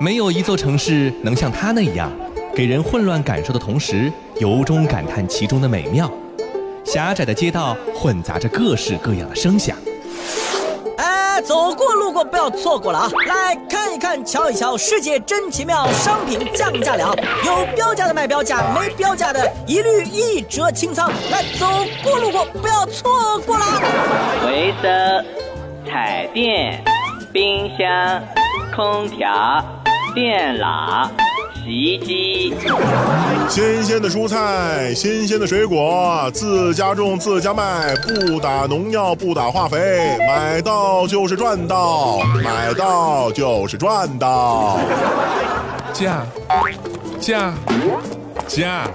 没有一座城市能像它那样，给人混乱感受的同时，由衷感叹其中的美妙。狭窄的街道混杂着各式各样的声响。哎，走过路过不要错过了啊！来看一看，瞧一瞧，世界真奇妙，商品降价了，有标价的卖标价，没标价的一律一折清仓。来，走过路过不要错过了。回收、彩电、冰箱、空调、电脑。洗衣机，新鲜的蔬菜，新鲜的水果，自家种自家卖，不打农药不打化肥，买到就是赚到，买到就是赚到。驾，驾，驾，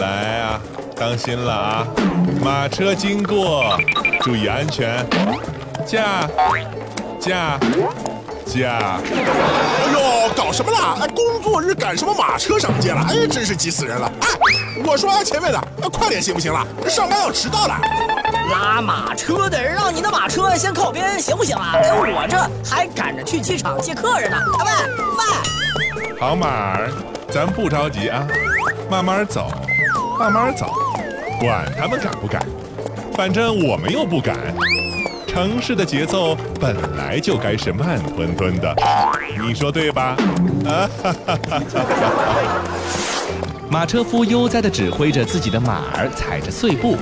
来啊，当心了啊，马车经过，注意安全。驾，驾。驾！哎呦，搞什么啦？哎，工作日赶什么马车上街了？哎，真是急死人了！哎，我说前面的，快点行不行了？上班要迟到了。拉马车的人，让你的马车先靠边行不行啊？哎，我这还赶着去机场接客人呢。喂喂，好马儿，咱不着急啊，慢慢走，慢慢走，管他们赶不赶，反正我们又不赶。城市的节奏本来就该是慢吞吞的，你说对吧？啊哈哈哈哈马车夫悠哉地指挥着自己的马儿，踩着碎步，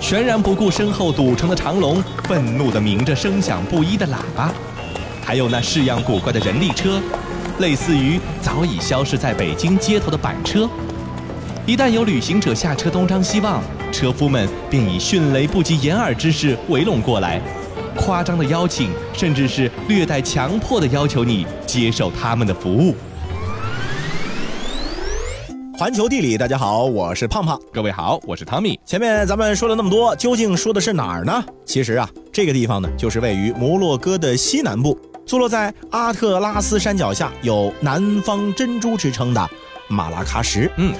全然不顾身后堵成的长龙，愤怒地鸣着声响不一的喇叭。还有那式样古怪的人力车，类似于早已消失在北京街头的板车。一旦有旅行者下车东张西望，车夫们便以迅雷不及掩耳之势围拢过来。夸张的邀请，甚至是略带强迫的要求你接受他们的服务。环球地理，大家好，我是胖胖。各位好，我是汤米。前面咱们说了那么多，究竟说的是哪儿呢？其实啊，这个地方呢，就是位于摩洛哥的西南部，坐落在阿特拉斯山脚下，有“南方珍珠”之称的马拉喀什。嗯。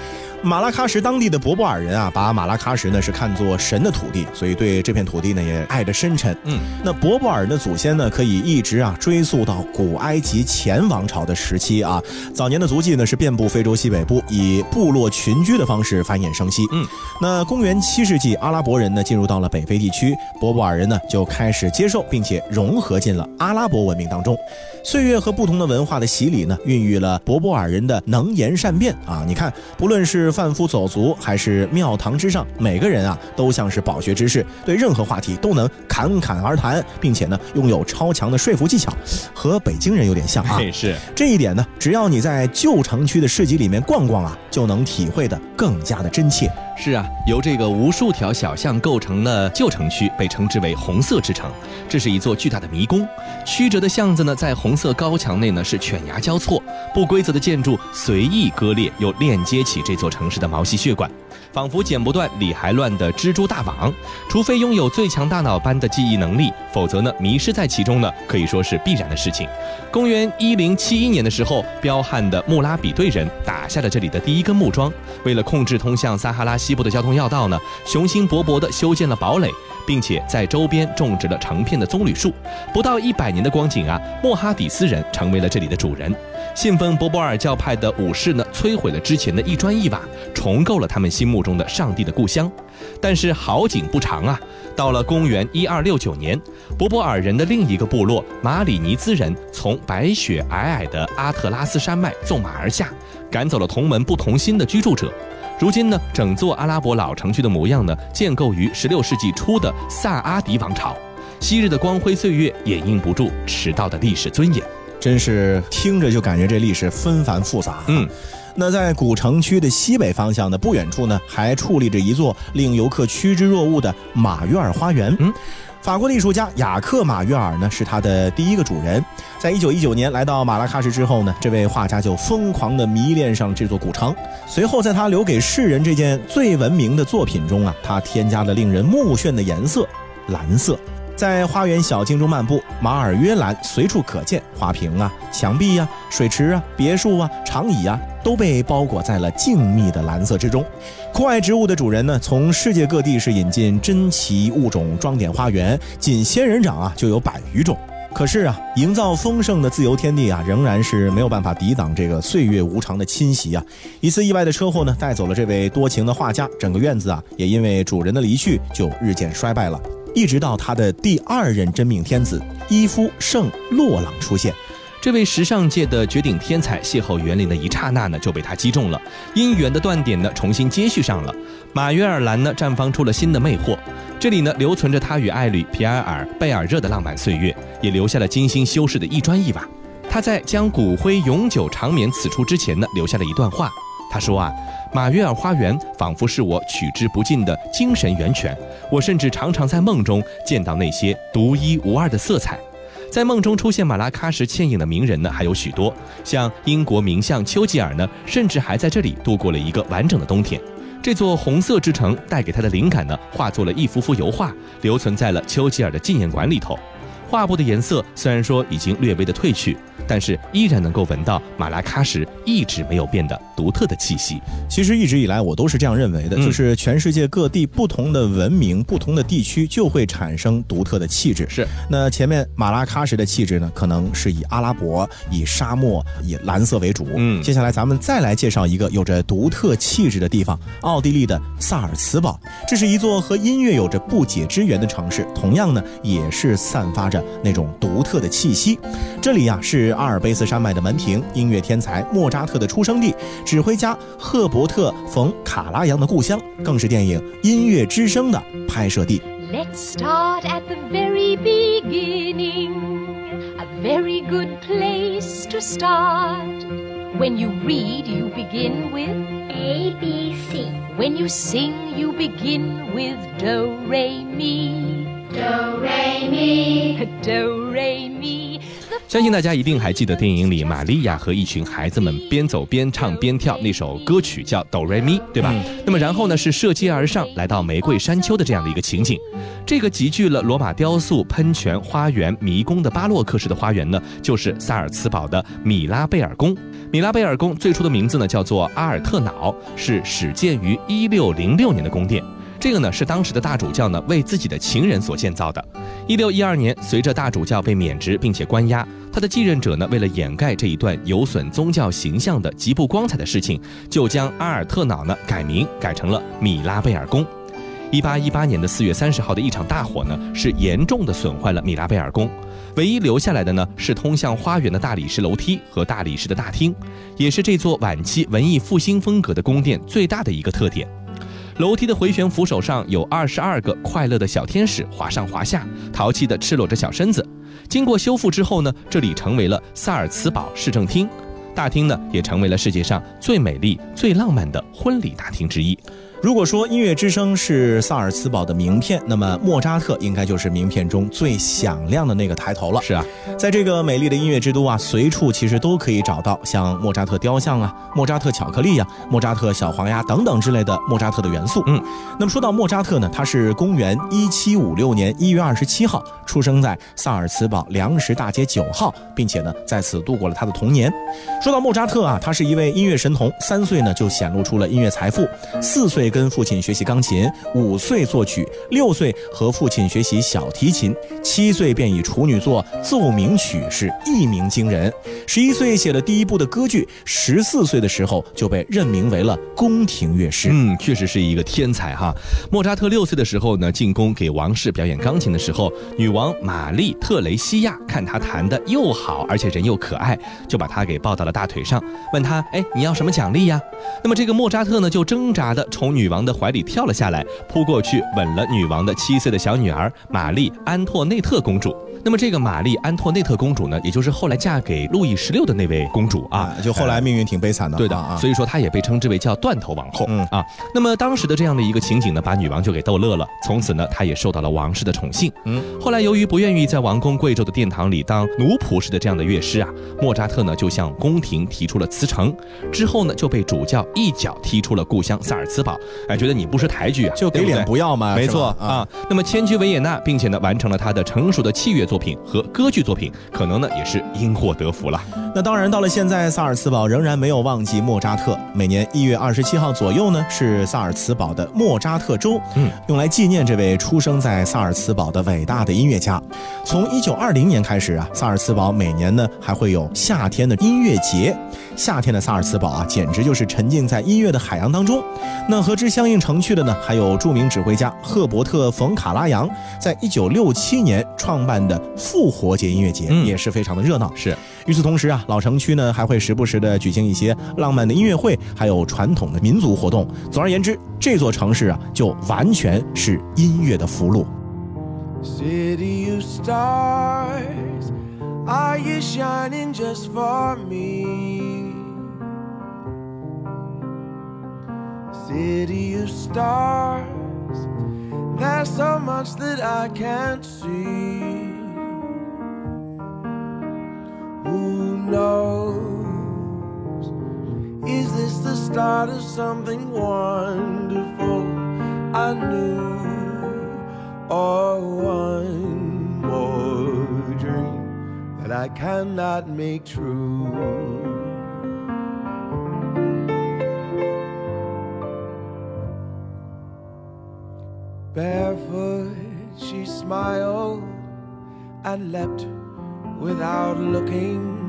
马拉喀什当地的博博尔人啊，把马拉喀什呢是看作神的土地，所以对这片土地呢也爱得深沉。嗯，那博博尔的祖先呢，可以一直啊追溯到古埃及前王朝的时期啊。早年的足迹呢是遍布非洲西北部，以部落群居的方式繁衍生息。嗯，那公元七世纪，阿拉伯人呢进入到了北非地区，博博尔人呢就开始接受并且融合进了阿拉伯文明当中。岁月和不同的文化的洗礼呢，孕育了博博尔人的能言善辩啊。你看，不论是贩夫走卒还是。庙堂之上，每个人啊都像是。饱学之士，对任何话题都能侃侃而谈，并且呢拥有超强的说服技巧，和北京人有点像啊。是。这一点呢，只要你在旧城区的市集里面逛逛啊，就能体会的更加的真切。是啊，由这个无数条小巷构成的旧城区被称之为“红色之城”，这是一座巨大的迷宫。曲折的巷子呢，在红色高墙内呢是犬牙交错，不规则的建筑随意割裂，又链接起这座城市的毛细血管。仿佛剪不断、理还乱的蜘蛛大网，除非拥有最强大脑般的记忆能力，否则呢，迷失在其中呢，可以说是必然的事情。公元一零七一年的时候，彪悍的穆拉比队人打下了这里的第一根木桩。为了控制通向撒哈拉西部的交通要道呢，雄心勃勃地修建了堡垒，并且在周边种植了成片的棕榈树。不到一百年的光景啊，莫哈底斯人成为了这里的主人。信奉博波尔教派的武士呢，摧毁了之前的一砖一瓦，重构了他们心目中的上帝的故乡。但是好景不长啊，到了公元一二六九年，博波尔人的另一个部落马里尼兹人从白雪皑皑的阿特拉斯山脉纵马而下，赶走了同门不同心的居住者。如今呢，整座阿拉伯老城区的模样呢，建构于十六世纪初的萨阿迪王朝。昔日的光辉岁月掩映不住迟到的历史尊严。真是听着就感觉这历史纷繁复杂。嗯，那在古城区的西北方向呢不远处呢，还矗立着一座令游客趋之若鹜的马约尔花园。嗯，法国艺术家雅克马约尔呢是他的第一个主人。在一九一九年来到马拉喀什之后呢，这位画家就疯狂地迷恋上这座古城。随后，在他留给世人这件最闻名的作品中啊，他添加了令人目眩的颜色——蓝色。在花园小径中漫步，马尔约兰随处可见，花瓶啊、墙壁呀、水池啊、别墅啊、长椅啊，都被包裹在了静谧的蓝色之中。酷爱植物的主人呢，从世界各地是引进珍奇物种装点花园，仅仙人掌啊就有百余种。可是啊，营造丰盛的自由天地啊，仍然是没有办法抵挡这个岁月无常的侵袭啊。一次意外的车祸呢，带走了这位多情的画家，整个院子啊，也因为主人的离去就日渐衰败了。一直到他的第二任真命天子伊夫圣洛朗出现。这位时尚界的绝顶天才邂逅园林的一刹那呢，就被他击中了，姻缘的断点呢重新接续上了。马约尔兰呢绽放出了新的魅惑，这里呢留存着他与爱侣皮埃尔贝尔热的浪漫岁月，也留下了精心修饰的一砖一瓦。他在将骨灰永久长眠此处之前呢，留下了一段话。他说啊，马约尔花园仿佛是我取之不尽的精神源泉，我甚至常常在梦中见到那些独一无二的色彩。在梦中出现马拉喀什倩影的名人呢，还有许多，像英国名相丘吉尔呢，甚至还在这里度过了一个完整的冬天。这座红色之城带给他的灵感呢，化作了一幅幅油画，留存在了丘吉尔的纪念馆里头。画布的颜色虽然说已经略微的褪去，但是依然能够闻到马拉喀什一直没有变的独特的气息。其实一直以来我都是这样认为的，就是全世界各地不同的文明、不同的地区就会产生独特的气质。是，那前面马拉喀什的气质呢，可能是以阿拉伯、以沙漠、以蓝色为主。嗯，接下来咱们再来介绍一个有着独特气质的地方——奥地利的萨尔茨堡。这是一座和音乐有着不解之缘的城市，同样呢，也是散发着。那种独特的气息，这里呀是阿尔卑斯山脉的门庭，音乐天才莫扎特的出生地，指挥家赫伯特·冯·卡拉扬的故乡，更是电影《音乐之声》的拍摄地。Let's start at the very beginning, a very good place to start. When you read, you begin with A B C. When you sing, you begin with Do Re Mi. Do Re Mi. Do Re Mi. 相信大家一定还记得电影里玛利亚和一群孩子们边走边唱边跳那首歌曲叫《哆瑞咪》，对吧？那么然后呢是涉街而上，来到玫瑰山丘的这样的一个情景。这个集聚了罗马雕塑、喷泉、花园、迷宫的巴洛克式的花园呢，就是萨尔茨堡的米拉贝尔宫。米拉贝尔宫最初的名字呢叫做阿尔特瑙，是始建于一六零六年的宫殿。这个呢是当时的大主教呢为自己的情人所建造的。一六一二年，随着大主教被免职并且关押，他的继任者呢为了掩盖这一段有损宗教形象的极不光彩的事情，就将阿尔特瑙呢改名改成了米拉贝尔宫。一八一八年的四月三十号的一场大火呢是严重的损坏了米拉贝尔宫，唯一留下来的呢是通向花园的大理石楼梯和大理石的大厅，也是这座晚期文艺复兴风格的宫殿最大的一个特点。楼梯的回旋扶手上有二十二个快乐的小天使滑上滑下，淘气地赤裸着小身子。经过修复之后呢，这里成为了萨尔茨堡市政厅，大厅呢也成为了世界上最美丽、最浪漫的婚礼大厅之一。如果说音乐之声是萨尔茨堡的名片，那么莫扎特应该就是名片中最响亮的那个抬头了。是啊，在这个美丽的音乐之都啊，随处其实都可以找到像莫扎特雕像啊、莫扎特巧克力呀、莫扎特小黄鸭等等之类的莫扎特的元素。嗯，那么说到莫扎特呢，他是公元一七五六年一月二十七号出生在萨尔茨堡粮食大街九号，并且呢在此度过了他的童年。说到莫扎特啊，他是一位音乐神童，三岁呢就显露出了音乐财富，四岁。跟父亲学习钢琴，五岁作曲，六岁和父亲学习小提琴，七岁便以处女作奏鸣曲是一鸣惊人，十一岁写了第一部的歌剧，十四岁的时候就被任命为了宫廷乐师。嗯，确实是一个天才哈。莫扎特六岁的时候呢，进宫给王室表演钢琴的时候，女王玛丽特雷西亚看他弹的又好，而且人又可爱，就把他给抱到了大腿上，问他：“哎，你要什么奖励呀？”那么这个莫扎特呢，就挣扎的从女女王的怀里跳了下来，扑过去吻了女王的七岁的小女儿玛丽安托内特公主。那么这个玛丽安托内特公主呢，也就是后来嫁给路易十六的那位公主啊，就后来命运挺悲惨的。对的啊，所以说她也被称之为叫断头王后。嗯啊，那么当时的这样的一个情景呢，把女王就给逗乐了。从此呢，她也受到了王室的宠幸。嗯，后来由于不愿意在王宫贵胄的殿堂里当奴仆似的这样的乐师啊，莫扎特呢就向宫廷提出了辞呈。之后呢，就被主教一脚踢出了故乡萨尔茨堡。哎，觉得你不识抬举啊，就给脸不要嘛。没错啊。那么迁居维也纳，并且呢完成了他的成熟的器乐作品和歌剧作品，可能呢也是因祸得福了。那当然，到了现在，萨尔茨堡仍然没有忘记莫扎特。每年一月二十七号左右呢，是萨尔茨堡的莫扎特周，嗯，用来纪念这位出生在萨尔茨堡的伟大的音乐家。从一九二零年开始啊，萨尔茨堡每年呢还会有夏天的音乐节。夏天的萨尔茨堡啊，简直就是沉浸在音乐的海洋当中。那和之相映成趣的呢，还有著名指挥家赫伯特·冯·卡拉扬在一九六七年创办的复活节音乐节，嗯也是非常的热闹。是与此同时啊，老城区呢还会时不时的举行一些浪漫的音乐会，还有传统的民族活动。总而言之，这座城市啊，就完全是音乐的俘虏。City of stars, are you shining just for me? City of stars, there's so much that I can't see. Who knows? Is this the start of something wonderful? I knew or one more dream that I cannot make true. Barefoot, she smiled and leapt without looking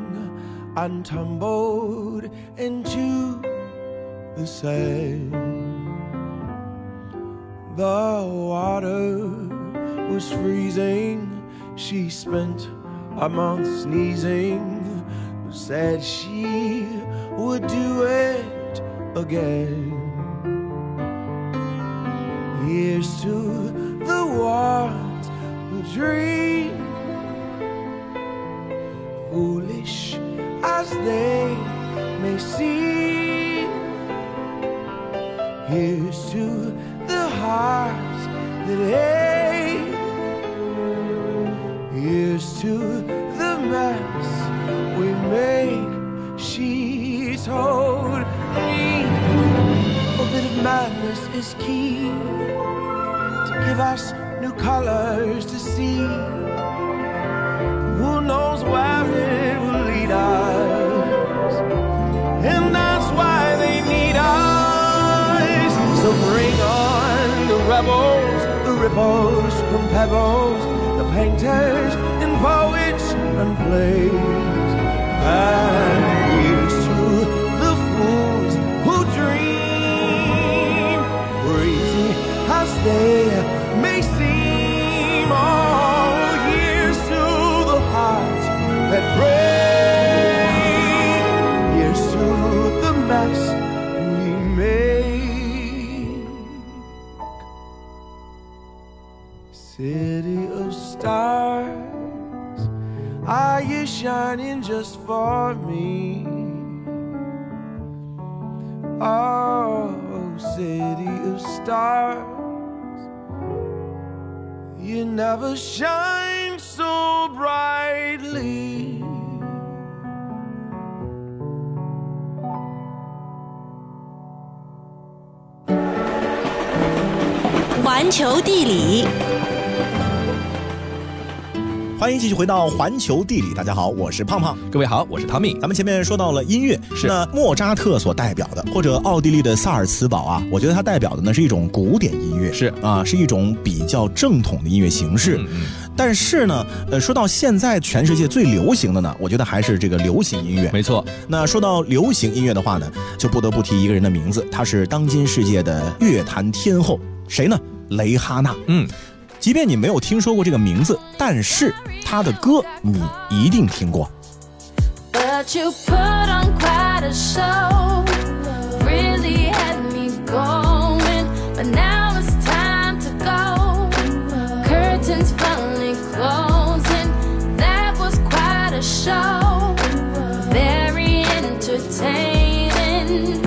and tumbled into the sand. The water was freezing. She spent a month sneezing. Said she would do it again. Here's to the ones who dream, foolish as they may seem. Here's to the hearts that ache. Here's to the mess we make. She's of madness is key to give us new colors to see. Who knows where it will lead us? And that's why they need us. So bring on the rebels, the ripples from pebbles, the painters and poets and plays. And they may seem. Oh, here's to the hearts that break. Here's to the mess we make. City of stars, are you shining just for me? Oh, city of stars, you never shine so brightly. 欢迎继续回到环球地理，大家好，我是胖胖。各位好，我是汤米。咱们前面说到了音乐，是那莫扎特所代表的，或者奥地利的萨尔茨堡啊，我觉得它代表的呢是一种古典音乐，是啊，是一种比较正统的音乐形式。嗯嗯但是呢，呃，说到现在全世界最流行的呢，我觉得还是这个流行音乐。没错，那说到流行音乐的话呢，就不得不提一个人的名字，他是当今世界的乐坛天后，谁呢？蕾哈娜。嗯，即便你没有听说过这个名字，但是他的歌你一定听过。Show. Very entertaining.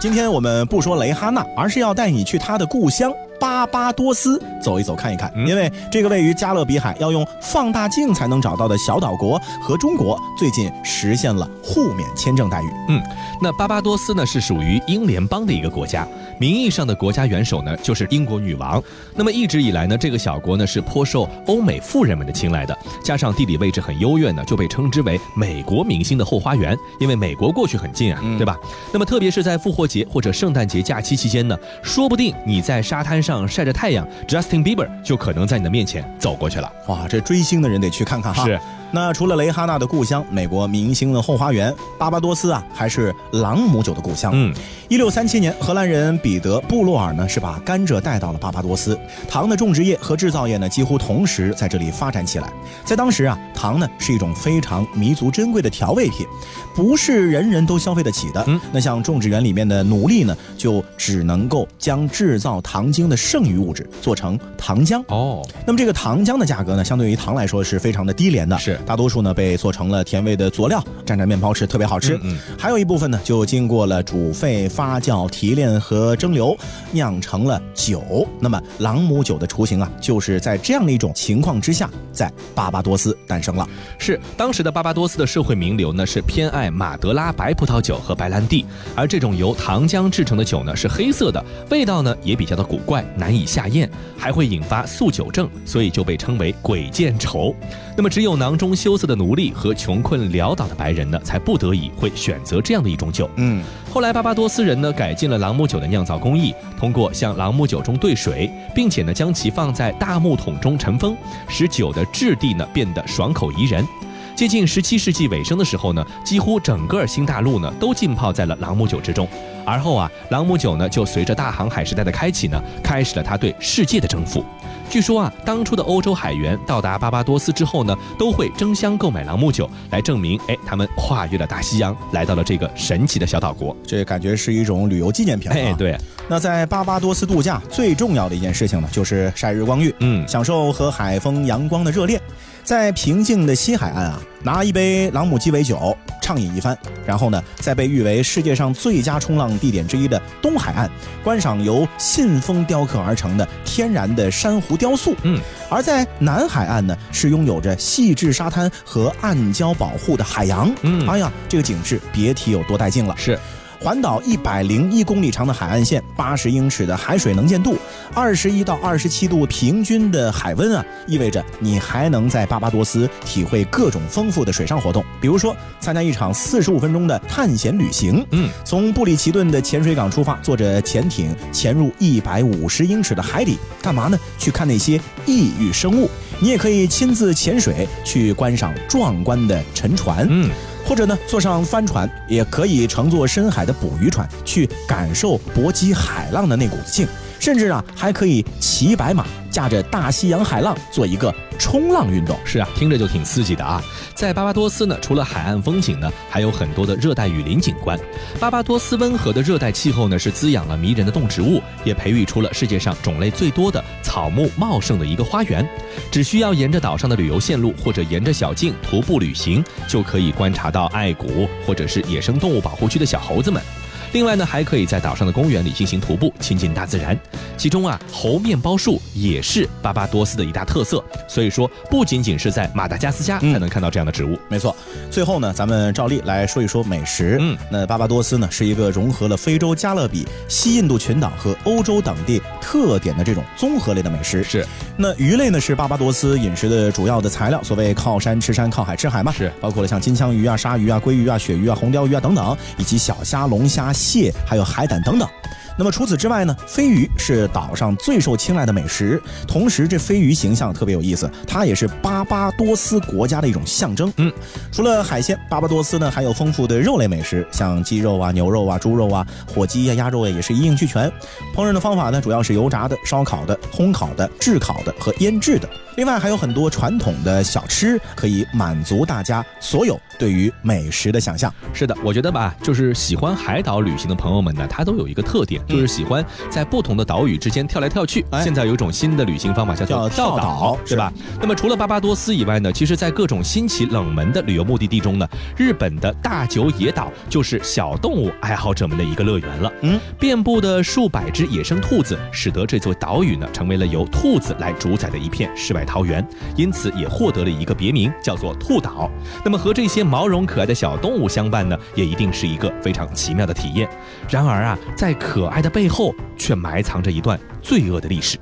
今天我们不说蕾哈娜，而是要带你去她的故乡巴巴多斯，走一走看一看，因为这个位于加勒比海要用放大镜才能找到的小岛国和中国最近实现了互免签证待遇。嗯，那巴巴多斯呢是属于英联邦的一个国家，名义上的国家元首呢就是英国女王。那么一直以来呢，这个小国呢是颇受欧美富人们的青睐的，加上地理位置很优越呢，就被称之为美国明星的后花园，因为美国过去很近啊，对吧？那么特别是在复活节或者圣诞节假期期间呢，说不定你在沙滩上晒着太阳，Justin Bieber 就可能在你的面前走过去了。哇，这追星的人得去看看哈。是。那除了蕾哈娜的故乡，美国明星的后花园巴巴多斯啊，还是朗姆酒的故乡。嗯，一六三七年，荷兰人彼得·布洛尔呢是把甘蔗带到了巴巴多斯，糖的种植业和制造业呢几乎同时在这里发展起来。在当时啊，糖呢是一种非常弥足珍贵的调味品，不是人人都消费得起的。嗯，那像种植园里面的奴隶呢，就只能够将制造糖精的剩余物质做成糖浆。哦，那么这个糖浆的价格呢，相对于糖来说是非常的低廉的，是大多数呢被做成了甜味的佐料，蘸蘸面包吃特别好吃。嗯嗯还有一部分呢就经过了煮沸、发酵、提炼和蒸馏，酿成了酒。那么朗姆酒的雏形啊，就是在这样的一种情况之下，在巴巴多斯诞生了。是当时的巴巴多斯的社会名流呢，是偏爱马德拉白葡萄酒和白兰地，而这种由糖浆制成的酒呢是黑色的，味道呢也比较的古怪，难以下咽，还会引发宿酒症，所以就被称为鬼见愁。那么只有囊中羞涩的奴隶和穷困潦倒的白人呢，才不得已会选择这样的一种酒。嗯，后来巴巴多斯人呢改进了朗姆酒的酿造工艺，通过向朗姆酒中兑水，并且呢将其放在大木桶中尘封，使酒的质地呢变得爽口宜人。接近十七世纪尾声的时候呢，几乎整个新大陆呢都浸泡在了朗姆酒之中。而后啊，朗姆酒呢就随着大航海时代的开启呢，开始了它对世界的征服。据说啊，当初的欧洲海员到达巴巴多斯之后呢，都会争相购买朗姆酒，来证明哎他们跨越了大西洋，来到了这个神奇的小岛国。这感觉是一种旅游纪念品、啊。哎，对，那在巴巴多斯度假最重要的一件事情呢，就是晒日光浴，嗯享受和海风、阳光的热恋。在平静的西海岸啊，拿一杯朗姆鸡尾酒畅饮一番，然后呢，在被誉为世界上最佳冲浪地点之一的东海岸，观赏由信封雕刻而成的天然的珊瑚雕塑。嗯，而在南海岸呢，是拥有着细致沙滩和暗礁保护的海洋。嗯哎呀，这个景致别提有多带劲了。是。环岛一百零一公里长的海岸线，八十英尺的海水能见度，二十一到二十七度平均的海温啊，意味着你还能在巴巴多斯体会各种丰富的水上活动，比如说参加一场四十五分钟的探险旅行。嗯，从布里奇顿的潜水港出发，坐着潜艇潜入一百五十英尺的海底，干嘛呢？去看那些异域生物。你也可以亲自潜水去观赏壮观的沉船。嗯。或者呢，坐上帆船，也可以乘坐深海的捕鱼船，去感受搏击海浪的那股劲。甚至啊，还可以骑白马，驾着大西洋海浪，做一个冲浪运动。是啊，听着就挺刺激的啊。在巴巴多斯呢，除了海岸风景呢，还有很多的热带雨林景观。巴巴多斯温和的热带气候呢，是滋养了迷人的动植物，也培育出了世界上种类最多的草木茂盛的一个花园。只需要沿着岛上的旅游线路，或者沿着小径徒步旅行，就可以观察到爱谷或者是野生动物保护区的小猴子们。另外呢，还可以在岛上的公园里进行徒步，亲近大自然。其中啊，猴面包树也是巴巴多斯的一大特色。所以说，不仅仅是在马达加斯加才能看到这样的植物。没错。最后呢，咱们照例来说一说美食。嗯，那巴巴多斯呢，是一个融合了非洲加勒比、西印度群岛和欧洲等地特点的这种综合类的美食。是。那鱼类呢，是巴巴多斯饮食的主要的材料。所谓靠山吃山，靠海吃海嘛。是。包括了像金枪鱼啊、鲨鱼啊、鲑鱼啊、鳕鱼啊、红鲷鱼啊等等，以及小虾、龙虾。蟹还有海胆等等。那么除此之外呢，飞鱼是岛上最受青睐的美食。同时，这飞鱼形象特别有意思，它也是巴巴多斯国家的一种象征。嗯，除了海鲜，巴巴多斯呢还有丰富的肉类美食，像鸡肉啊、牛肉啊、猪肉啊、火鸡呀、鸭肉呀，也是一应俱全。烹饪的方法呢，主要是油炸的、烧烤的、烘烤的、炙烤的和腌制的。另外还有很多传统的小吃可以满足大家所有对于美食的想象。是的，我觉得吧，就是喜欢海岛旅行的朋友们呢，他都有一个特点，就是喜欢在不同的岛屿之间跳来跳去。哎现在有一种新的旅行方法叫做跳岛岛，对吧？那么除了巴巴多斯以外呢，其实在各种新奇冷门的旅游目的地中呢，日本的大久野岛就是小动物爱好者们的一个乐园了。嗯，遍布的数百只野生兔子，使得这座岛屿呢成为了由兔子来主宰的一片世外桃园，因此也获得了一个别名，叫做兔岛。那么和这些毛绒可爱的小动物相伴呢，也一定是一个非常奇妙的体验。然而啊，在可爱的背后，却埋藏着一段罪恶的历史。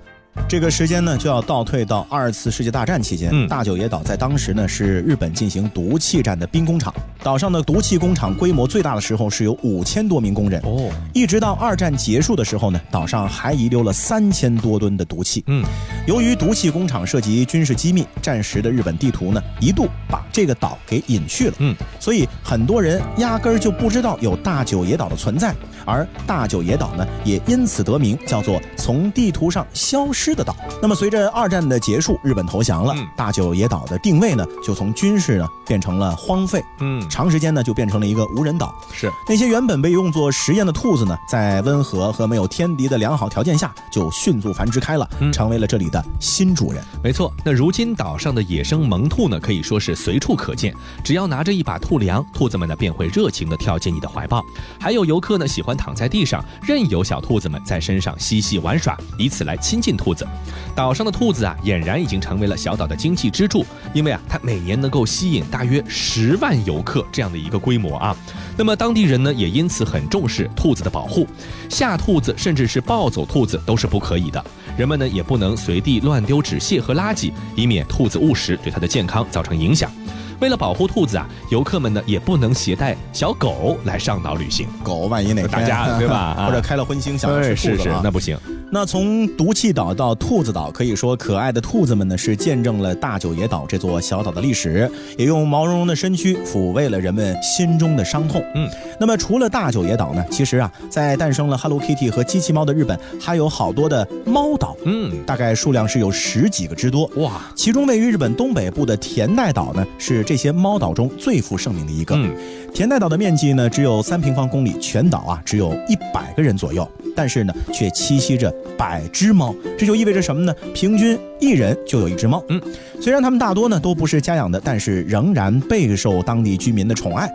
这个时间呢，就要倒退到二次世界大战期间。嗯大久野岛在当时呢是日本进行毒气战的兵工厂，岛上的毒气工厂规模最大的时候是有五千多名工人。哦，一直到二战结束的时候呢，岛上还遗留了三千多吨的毒气。嗯，由于毒气工厂涉及军事机密，战时的日本地图呢一度把这个岛给隐去了。嗯，所以很多人压根儿就不知道有大久野岛的存在，而大久野岛呢也因此得名，叫做从地图上消失的岛。那么随着二战的结束，日本投降了，嗯大久野岛的定位呢就从军事呢变成了荒废，嗯，长时间呢就变成了一个无人岛。是。那些原本被用作实验的兔子呢，在温和和没有天敌的良好条件下，就迅速繁殖开了，嗯成为了这里的新主人。没错，那如今岛上的野生萌兔呢，可以说是随处可见。只要拿着一把兔粮，兔子们呢便会热情地跳进你的怀抱。还有游客呢喜欢躺在地上，任由小兔子们在身上嬉戏玩耍，以此来亲近兔子。岛上的兔子啊，俨然已经成为了小岛的经济支柱，因为啊，它每年能够吸引大约十万游客这样的一个规模啊。那么当地人呢，也因此很重视兔子的保护，吓兔子甚至是抱走兔子都是不可以的。人们呢也不能随地乱丢纸屑和垃圾，以免兔子误食对它的健康造成影响。为了保护兔子啊，游客们呢也不能携带小狗来上岛旅行。狗万一哪天打架了对吧 啊或者开了荤腥想要吃兔是是子了啊，那不行。那从毒气岛到兔子岛，可以说可爱的兔子们呢是见证了大九野岛这座小岛的历史，也用毛茸茸的身躯抚慰了人们心中的伤痛。嗯，那么除了大九野岛呢，其实啊，在诞生了 Hello Kitty 和机器猫的日本，还有好多的猫岛，嗯，大概数量是有十几个之多。哇，其中位于日本东北部的田代岛呢，是这些猫岛中最负盛名的一个。嗯，田代岛的面积呢只有三平方公里，全岛啊只有一百个人左右，但是呢却栖息着百只猫，这就意味着什么呢？平均一人就有一只猫。嗯，虽然它们大多呢都不是家养的，但是仍然备受当地居民的宠爱。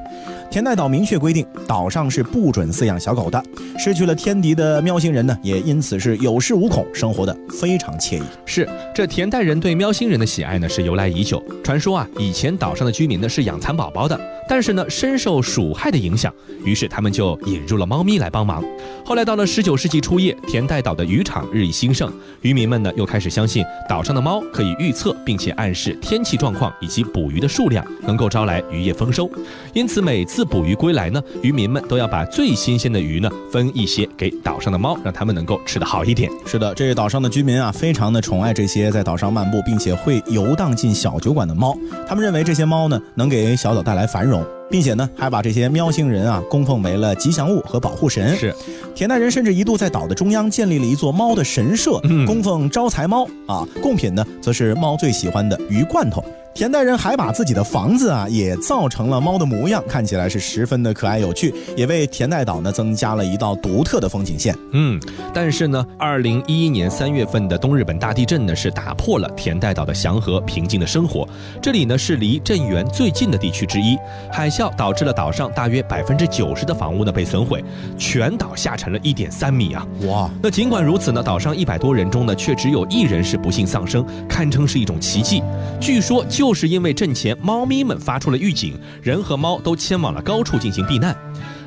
田代岛明确规定，岛上是不准饲养小狗的。失去了天敌的喵星人呢，也因此是有恃无恐，生活的非常惬意。是这田代人对喵星人的喜爱呢是由来已久。传说啊，以前岛上的居民呢是养蚕宝宝的，但是呢深受鼠害的影响，于是他们就引入了猫咪来帮忙。后来到了十九世纪初叶，田代岛的渔场日益兴盛，渔民们呢又开始相信岛上的猫可以预测并且暗示天气状况以及捕鱼的数量，能够招来渔业丰收。因此每次捕鱼归来呢，渔民们都要把最新鲜的鱼呢分一些给岛上的猫，让它们能够吃得好一点。是的，这个岛上的居民啊，非常的宠爱这些在岛上漫步并且会游荡进小酒馆的猫。他们认为这些猫呢，能给小岛带来繁荣，并且呢，还把这些喵星人啊供奉为了吉祥物和保护神。是，田代人甚至一度在岛的中央建立了一座猫的神社，嗯供奉招财猫啊。贡品呢，则是猫最喜欢的鱼罐头。田代人还把自己的房子啊也造成了猫的模样，看起来是十分的可爱有趣，也为田代岛呢增加了一道独特的风景线。嗯，但是呢，二零一一年三月份的东日本大地震呢，是打破了田代岛的祥和平静的生活。这里呢是离震源最近的地区之一，海啸导致了岛上大约百分之九十的房屋呢被损毁，全岛下沉了一点三米啊！哇，那尽管如此呢，岛上一百多人中呢，却只有一人是不幸丧生，堪称是一种奇迹。据说是因为震前猫咪们发出了预警，人和猫都迁往了高处进行避难。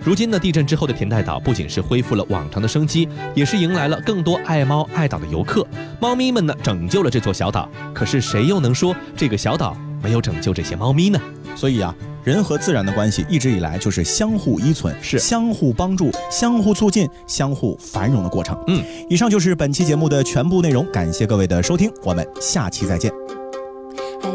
如今呢，地震之后的田代岛不仅是恢复了往常的生机，也是迎来了更多爱猫爱岛的游客。猫咪们呢，拯救了这座小岛。可是谁又能说这个小岛没有拯救这些猫咪呢？所以啊，人和自然的关系一直以来就是相互依存，是相互帮助、相互促进、相互繁荣的过程。嗯，以上就是本期节目的全部内容，感谢各位的收听，我们下期再见。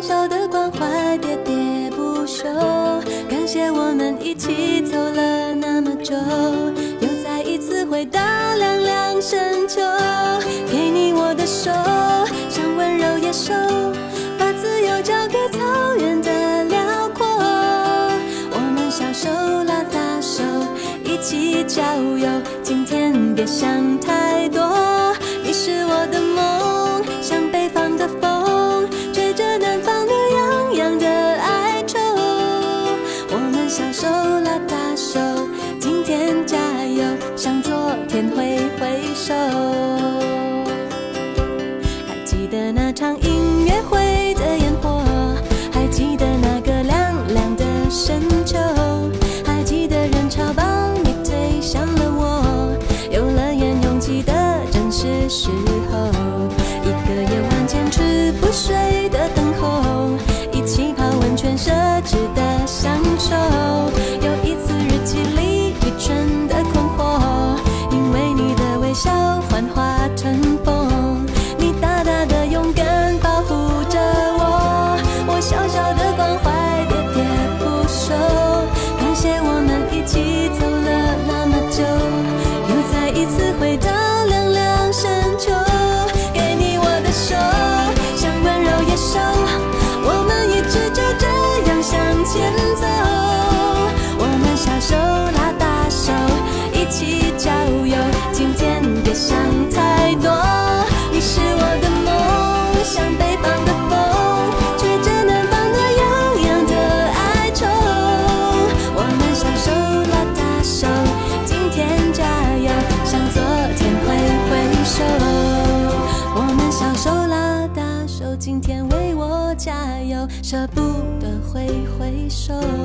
少的关怀喋喋不休感谢我们一起走了那么久又再一次回到凉凉深秋给你我的手像温柔野兽把自由交给草原的辽阔。我们小手拉大手一起郊游今天别想 show.